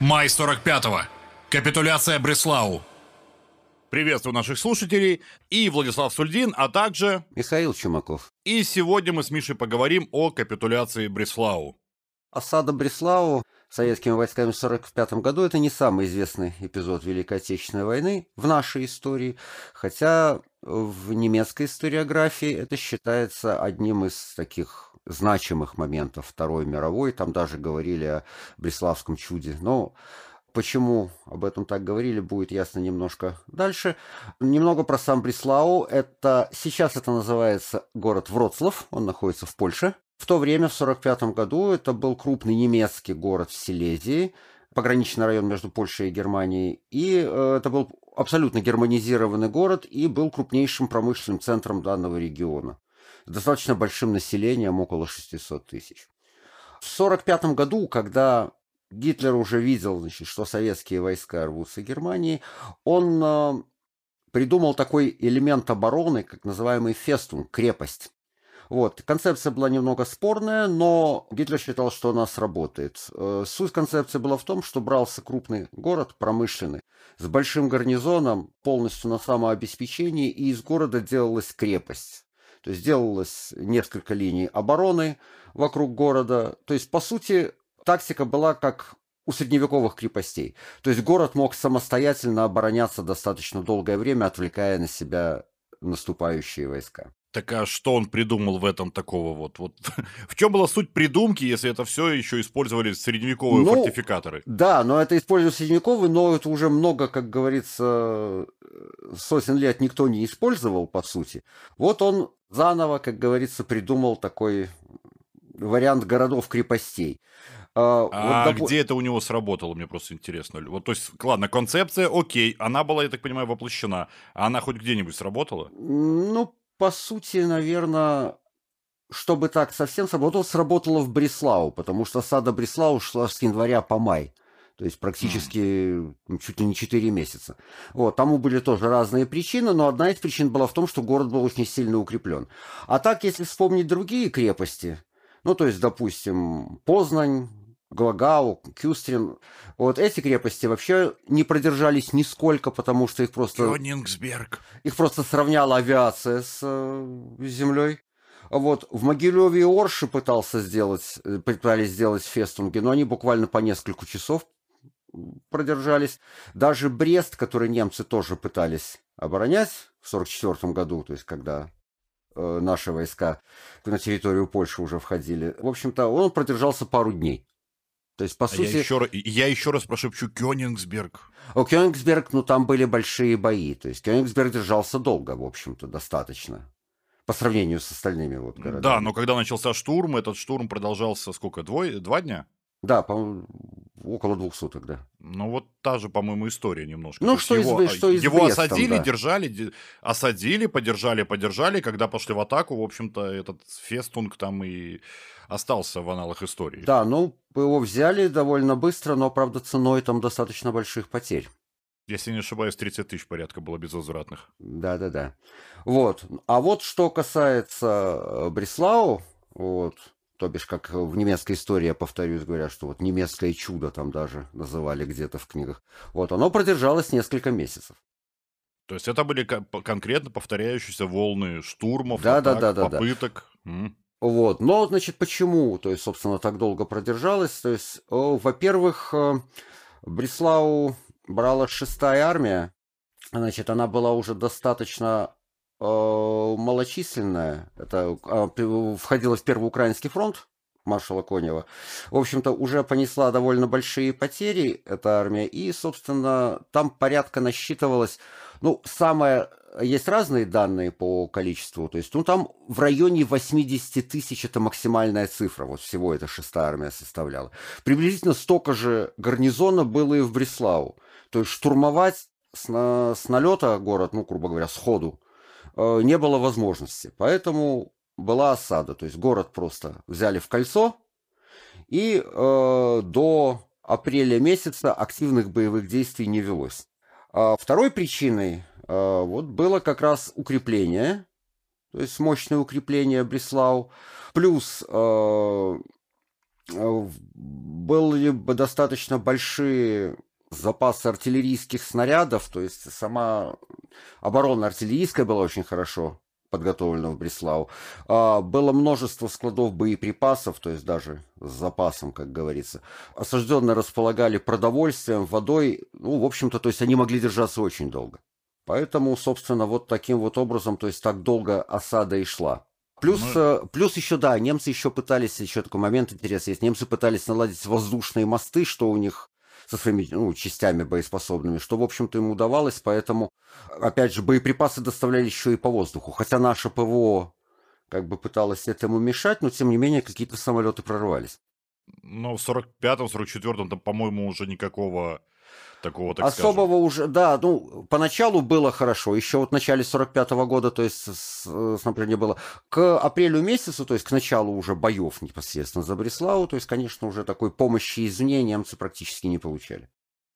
Май 45-го. Капитуляция Бреслау. Приветствую наших слушателей и Владислав Сульдин, а также... Михаил Чумаков. И сегодня мы с Мишей поговорим о капитуляции Бреслау. Осада Бреслау советскими войсками в 1945 году – это не самый известный эпизод Великой Отечественной войны в нашей истории, хотя в немецкой историографии это считается одним из таких значимых моментов Второй мировой. Там даже говорили о Бреславском чуде. Но Почему об этом так говорили, будет ясно немножко дальше. Немного про сам Бреслау. Это, сейчас это называется город Вроцлав, он находится в Польше. В то время, в 1945 году, это был крупный немецкий город в Силезии, пограничный район между Польшей и Германией. И э, это был абсолютно германизированный город и был крупнейшим промышленным центром данного региона. С достаточно большим населением, около 600 тысяч. В 1945 году, когда Гитлер уже видел, значит, что советские войска рвутся Германии. Он э, придумал такой элемент обороны, как называемый фестун, крепость. Вот. Концепция была немного спорная, но Гитлер считал, что она сработает. Э, суть концепции была в том, что брался крупный город, промышленный, с большим гарнизоном, полностью на самообеспечении, и из города делалась крепость. То есть делалось несколько линий обороны вокруг города. То есть, по сути, тактика была как у средневековых крепостей. То есть город мог самостоятельно обороняться достаточно долгое время, отвлекая на себя наступающие войска. Так а что он придумал в этом такого вот? вот в чем была суть придумки, если это все еще использовали средневековые ну, фортификаторы? Да, но это используют средневековые, но это уже много, как говорится, сотен лет никто не использовал, по сути. Вот он заново, как говорится, придумал такой вариант городов-крепостей. А, а вот, доп... где это у него сработало, мне просто интересно. Вот, то есть, ладно, концепция, окей, она была, я так понимаю, воплощена. А она хоть где-нибудь сработала? Ну, по сути, наверное, чтобы так совсем сработало, сработало в Бреслау, потому что сада Бреслау шла с января по май. То есть практически mm. чуть ли не 4 месяца. Вот, тому были тоже разные причины, но одна из причин была в том, что город был очень сильно укреплен. А так, если вспомнить другие крепости, ну, то есть, допустим, Познань, Глагау, Кюстрин. Вот эти крепости вообще не продержались нисколько, потому что их просто... Кёнигсберг. Их просто сравняла авиация с э, землей. Вот, в Могилеве и Орше пытался сделать, э, пытались сделать фестунги, но они буквально по несколько часов продержались. Даже Брест, который немцы тоже пытались оборонять в 1944 году, то есть когда э, наши войска на территорию Польши уже входили, в общем-то, он продержался пару дней. То есть, по а сути... Я еще, я еще раз прошепчу Кёнигсберг. О, Кёнигсберг, ну, там были большие бои. То есть, Кёнигсберг держался долго, в общем-то, достаточно. По сравнению с остальными вот городами. Да, но когда начался штурм, этот штурм продолжался сколько? Двое, два дня? Да, по около двух суток, да. Ну, вот та же, по-моему, история немножко. Ну, что, его, из, что из Его Брестом, осадили, да. держали, осадили, подержали, подержали. Когда пошли в атаку, в общем-то, этот фестунг там и остался в аналах истории. Да, ну, его взяли довольно быстро, но, правда, ценой там достаточно больших потерь. Если не ошибаюсь, 30 тысяч порядка было безвозвратных. Да-да-да. Вот. А вот что касается э, Бреслау, вот, то бишь, как в немецкой истории, я повторюсь, говорят, что вот немецкое чудо там даже называли где-то в книгах. Вот, оно продержалось несколько месяцев. То есть это были конкретно повторяющиеся волны штурмов, да, атак, да, да, попыток. Да. Вот. Но, значит, почему, то есть, собственно, так долго продержалось? То есть, во-первых, э, Бреслау брала шестая армия, значит, она была уже достаточно э, малочисленная. Это э, входила в Первый Украинский фронт маршала Конева. В общем-то, уже понесла довольно большие потери эта армия, и, собственно, там порядка насчитывалось, ну, самое есть разные данные по количеству, то есть, ну, там в районе 80 тысяч это максимальная цифра, вот всего эта шестая армия составляла. Приблизительно столько же гарнизона было и в Бреслау. То есть штурмовать с, на, с налета город, ну, грубо говоря, сходу, э, не было возможности. Поэтому была осада, то есть город просто взяли в кольцо, и э, до апреля месяца активных боевых действий не велось. А второй причиной а, вот было как раз укрепление, то есть мощное укрепление Бреслау, плюс а, э, были бы достаточно большие запасы артиллерийских снарядов, то есть сама оборона артиллерийская была очень хорошо подготовлена в Бреслау. А, было множество складов боеприпасов, то есть даже с запасом, как говорится. Осажденные располагали продовольствием, водой, ну, в общем-то, то есть они могли держаться очень долго. Поэтому, собственно, вот таким вот образом, то есть так долго осада и шла. Плюс, Мы... Э, плюс еще, да, немцы еще пытались, еще такой момент интересный есть, немцы пытались наладить воздушные мосты, что у них со своими ну, частями боеспособными, что, в общем-то, им удавалось, поэтому, опять же, боеприпасы доставляли еще и по воздуху, хотя наше ПВО как бы пыталось этому мешать, но, тем не менее, какие-то самолеты прорывались. Но в 45-м, 44-м, там, по-моему, уже никакого такого, так Особого скажем. уже, да, ну, поначалу было хорошо, еще вот в начале 45 -го года, то есть снабжение было. К апрелю месяцу, то есть к началу уже боев непосредственно за Бреславу, то есть, конечно, уже такой помощи извне немцы практически не получали.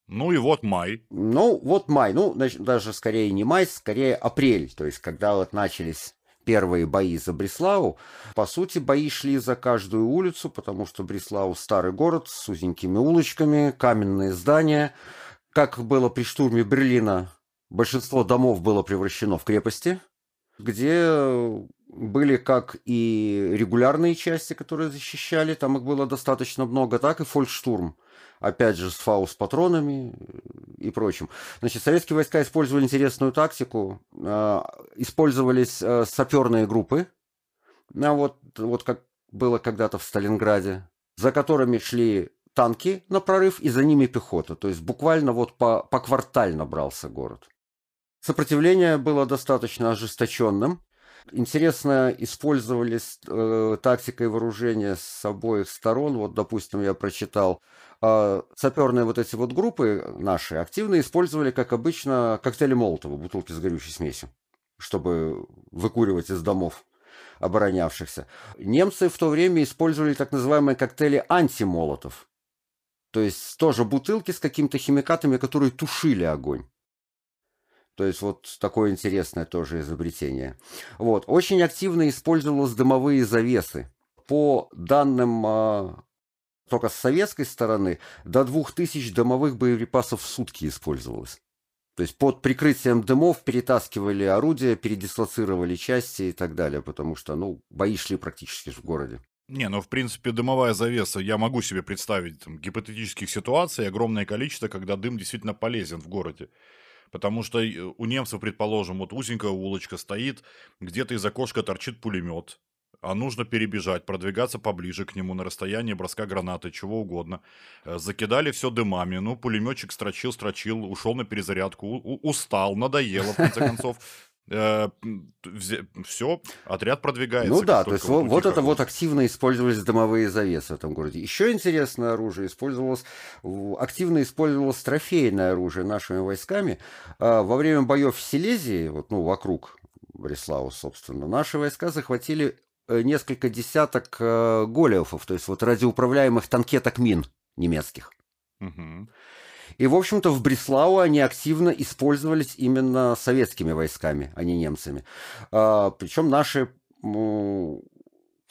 Ну и вот май. Ну, вот май, ну, даже скорее не май, скорее апрель, то есть когда вот начались первые бои за Бреславу. По сути, бои шли за каждую улицу, потому что Бреслау старый город с узенькими улочками, каменные здания – как было при штурме Берлина, большинство домов было превращено в крепости, где были как и регулярные части, которые защищали, там их было достаточно много, так и фолькштурм, опять же, с фаус-патронами и прочим. Значит, советские войска использовали интересную тактику, а, использовались а, саперные группы, а вот, вот как было когда-то в Сталинграде, за которыми шли танки на прорыв, и за ними пехота. То есть буквально вот по, по квартально брался город. Сопротивление было достаточно ожесточенным. Интересно, использовались э, тактика и вооружение с обоих сторон. Вот, допустим, я прочитал, э, саперные вот эти вот группы наши активно использовали, как обычно, коктейли Молотова, бутылки с горючей смесью, чтобы выкуривать из домов оборонявшихся. Немцы в то время использовали так называемые коктейли антимолотов. То есть тоже бутылки с какими-то химикатами, которые тушили огонь. То есть вот такое интересное тоже изобретение. Вот. Очень активно использовалось дымовые завесы. По данным а, только с советской стороны, до 2000 дымовых боеприпасов в сутки использовалось. То есть под прикрытием дымов перетаскивали орудия, передислоцировали части и так далее, потому что ну, бои шли практически в городе. Не, ну, в принципе, дымовая завеса, я могу себе представить там, гипотетических ситуаций, огромное количество, когда дым действительно полезен в городе. Потому что э, у немцев, предположим, вот узенькая улочка стоит, где-то из окошка торчит пулемет, а нужно перебежать, продвигаться поближе к нему на расстояние броска гранаты, чего угодно. Э, закидали все дымами, ну, пулеметчик строчил, строчил, ушел на перезарядку, устал, надоело, в конце концов. Э, все, отряд продвигается. Ну да, то есть вот, вот это вот активно использовались дымовые завесы в этом городе. Еще интересное оружие использовалось, активно использовалось трофейное оружие нашими войсками. А, во время боев в Силезии, вот, ну, вокруг Бреслау, собственно, наши войска захватили э, несколько десяток э, голиофов, то есть вот радиоуправляемых танкеток мин немецких. Угу. И, в общем-то, в Бреслау они активно использовались именно советскими войсками, а не немцами. А, причем наши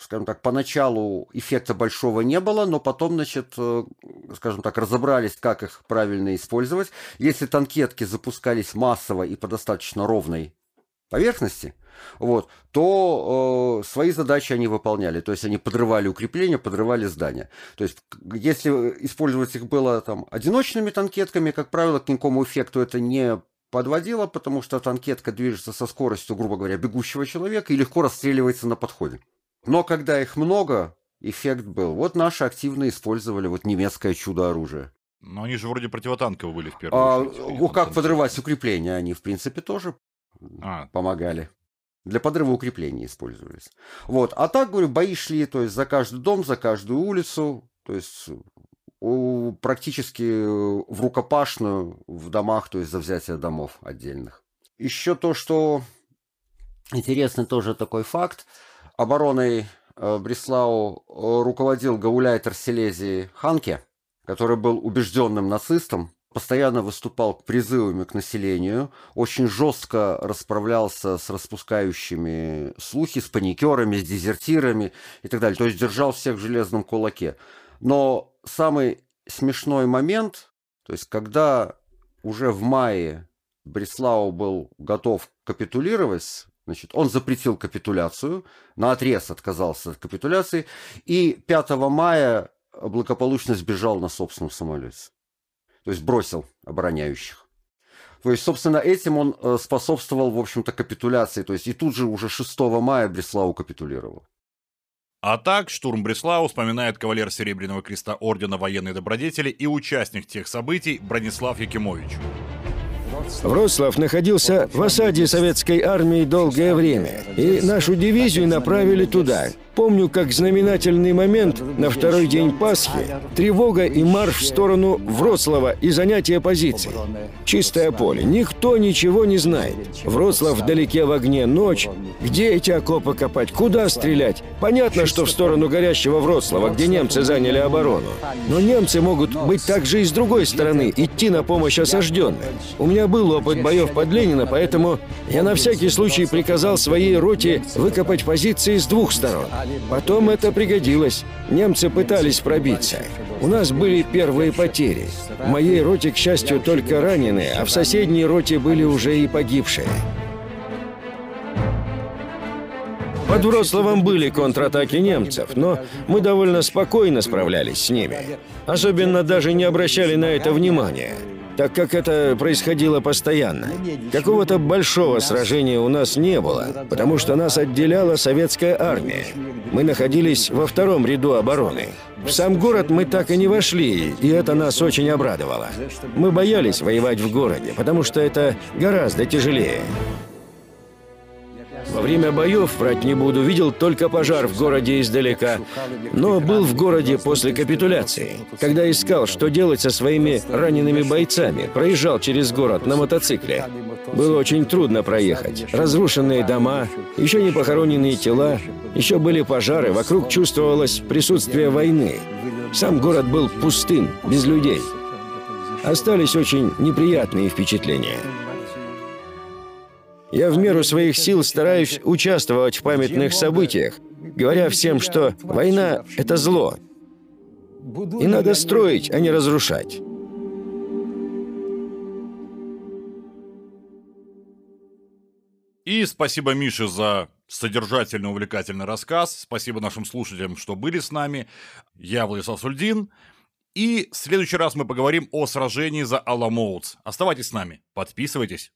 скажем так, поначалу эффекта большого не было, но потом, значит, э, скажем так, разобрались, как их правильно использовать. Если танкетки запускались массово и по достаточно ровной поверхности, вот, то э, свои задачи они выполняли. То есть они подрывали укрепления, подрывали здания. То есть если использовать их было там одиночными танкетками, как правило, к никакому эффекту это не подводило, потому что танкетка движется со скоростью, грубо говоря, бегущего человека и легко расстреливается на подходе. Но когда их много, эффект был. Вот наши активно использовали вот немецкое чудо-оружие. Но они же вроде противотанковые были в первую а, очередь. А, как подрывать укрепления, они, в принципе, тоже а. помогали. Для подрыва укреплений использовались. Вот. А так, говорю, бои шли, то есть за каждый дом, за каждую улицу, то есть практически в рукопашную в домах, то есть за взятие домов отдельных. Еще то, что интересный тоже такой факт. Обороной э, Бреслау э, руководил гауляйтер Силезии Ханке, который был убежденным нацистом, постоянно выступал призывами к населению, очень жестко расправлялся с распускающими слухи, с паникерами, с дезертирами и так далее. То есть держал всех в железном кулаке. Но самый смешной момент, то есть когда уже в мае Бреслау был готов капитулировать, значит, он запретил капитуляцию, на отрез отказался от капитуляции, и 5 мая благополучно сбежал на собственном самолете. То есть бросил обороняющих. То есть, собственно, этим он э, способствовал, в общем-то, капитуляции. То есть, и тут же уже 6 мая Бреслау капитулировал. А так, штурм Бреслау вспоминает кавалер Серебряного Креста Ордена Военной Добродетели и участник тех событий Бронислав Якимович. Вроцлав находился в осаде советской армии долгое время, и нашу дивизию направили туда, Помню, как знаменательный момент на второй день Пасхи, тревога и марш в сторону Вроцлава и занятие позиций. Чистое поле, никто ничего не знает. Вроцлав вдалеке в огне, ночь. Где эти окопы копать, куда стрелять? Понятно, что в сторону горящего Вроцлава, где немцы заняли оборону. Но немцы могут быть также и с другой стороны, идти на помощь осажденным. У меня был опыт боев под Ленина, поэтому я на всякий случай приказал своей роте выкопать позиции с двух сторон. Потом это пригодилось. Немцы пытались пробиться. У нас были первые потери. В моей роте, к счастью, только раненые, а в соседней роте были уже и погибшие. Под Вроцлавом были контратаки немцев, но мы довольно спокойно справлялись с ними. Особенно даже не обращали на это внимания так как это происходило постоянно. Какого-то большого сражения у нас не было, потому что нас отделяла советская армия. Мы находились во втором ряду обороны. В сам город мы так и не вошли, и это нас очень обрадовало. Мы боялись воевать в городе, потому что это гораздо тяжелее. Во время боев, врать не буду, видел только пожар в городе издалека, но был в городе после капитуляции, когда искал, что делать со своими ранеными бойцами, проезжал через город на мотоцикле. Было очень трудно проехать. Разрушенные дома, еще не похороненные тела, еще были пожары, вокруг чувствовалось присутствие войны. Сам город был пустым, без людей. Остались очень неприятные впечатления. Я в меру своих сил стараюсь участвовать в памятных событиях, говоря всем, что война — это зло. И надо строить, а не разрушать. И спасибо Мише за содержательный, увлекательный рассказ. Спасибо нашим слушателям, что были с нами. Я Владислав Сульдин. И в следующий раз мы поговорим о сражении за Аламоутс. Оставайтесь с нами, подписывайтесь.